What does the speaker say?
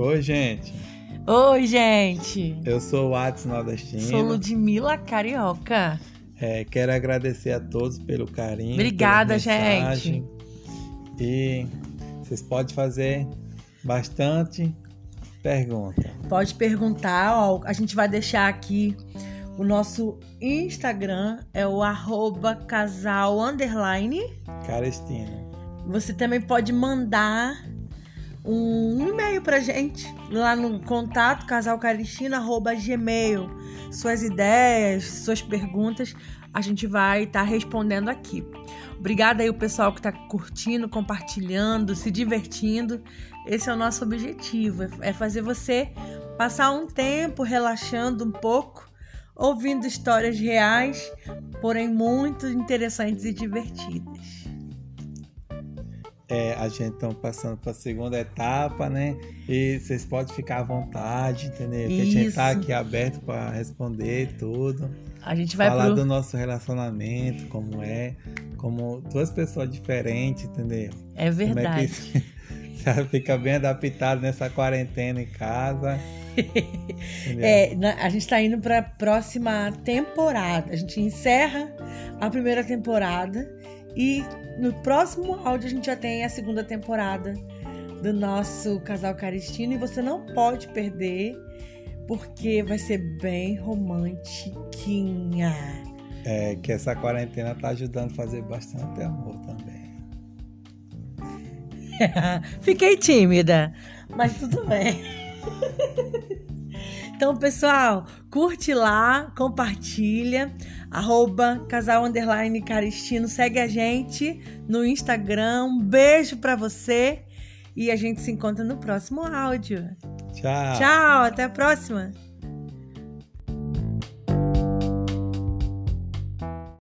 Oi, gente. Oi, gente. Eu sou o Atos Nordestino. Sou Ludmila Carioca. É, quero agradecer a todos pelo carinho. Obrigada, gente. E vocês podem fazer bastante pergunta. Pode perguntar, ó, a gente vai deixar aqui o nosso Instagram, é o arroba casal underline. Carestina. Você também pode mandar um e-mail pra gente lá no contato casalcaristina@gmail. Suas ideias, suas perguntas, a gente vai estar respondendo aqui. Obrigada aí o pessoal que tá curtindo, compartilhando, se divertindo. Esse é o nosso objetivo, é fazer você passar um tempo relaxando um pouco, ouvindo histórias reais, porém muito interessantes e divertidas. É, a gente está passando para a segunda etapa, né? E vocês podem ficar à vontade, entendeu? Que a gente está aqui aberto para responder tudo. A gente vai falar pro... do nosso relacionamento, como é, como duas pessoas diferentes, entendeu? É Como é verdade. que você fica bem adaptado nessa quarentena em casa. É, a gente tá indo pra próxima temporada. A gente encerra a primeira temporada e no próximo áudio a gente já tem a segunda temporada do nosso Casal Caristino e você não pode perder porque vai ser bem romantiquinha. É que essa quarentena tá ajudando a fazer bastante amor também. Fiquei tímida, mas tudo bem. Então, pessoal, curte lá, compartilha, arroba casal underline caristino, segue a gente no Instagram. Um beijo pra você e a gente se encontra no próximo áudio. Tchau. Tchau, até a próxima.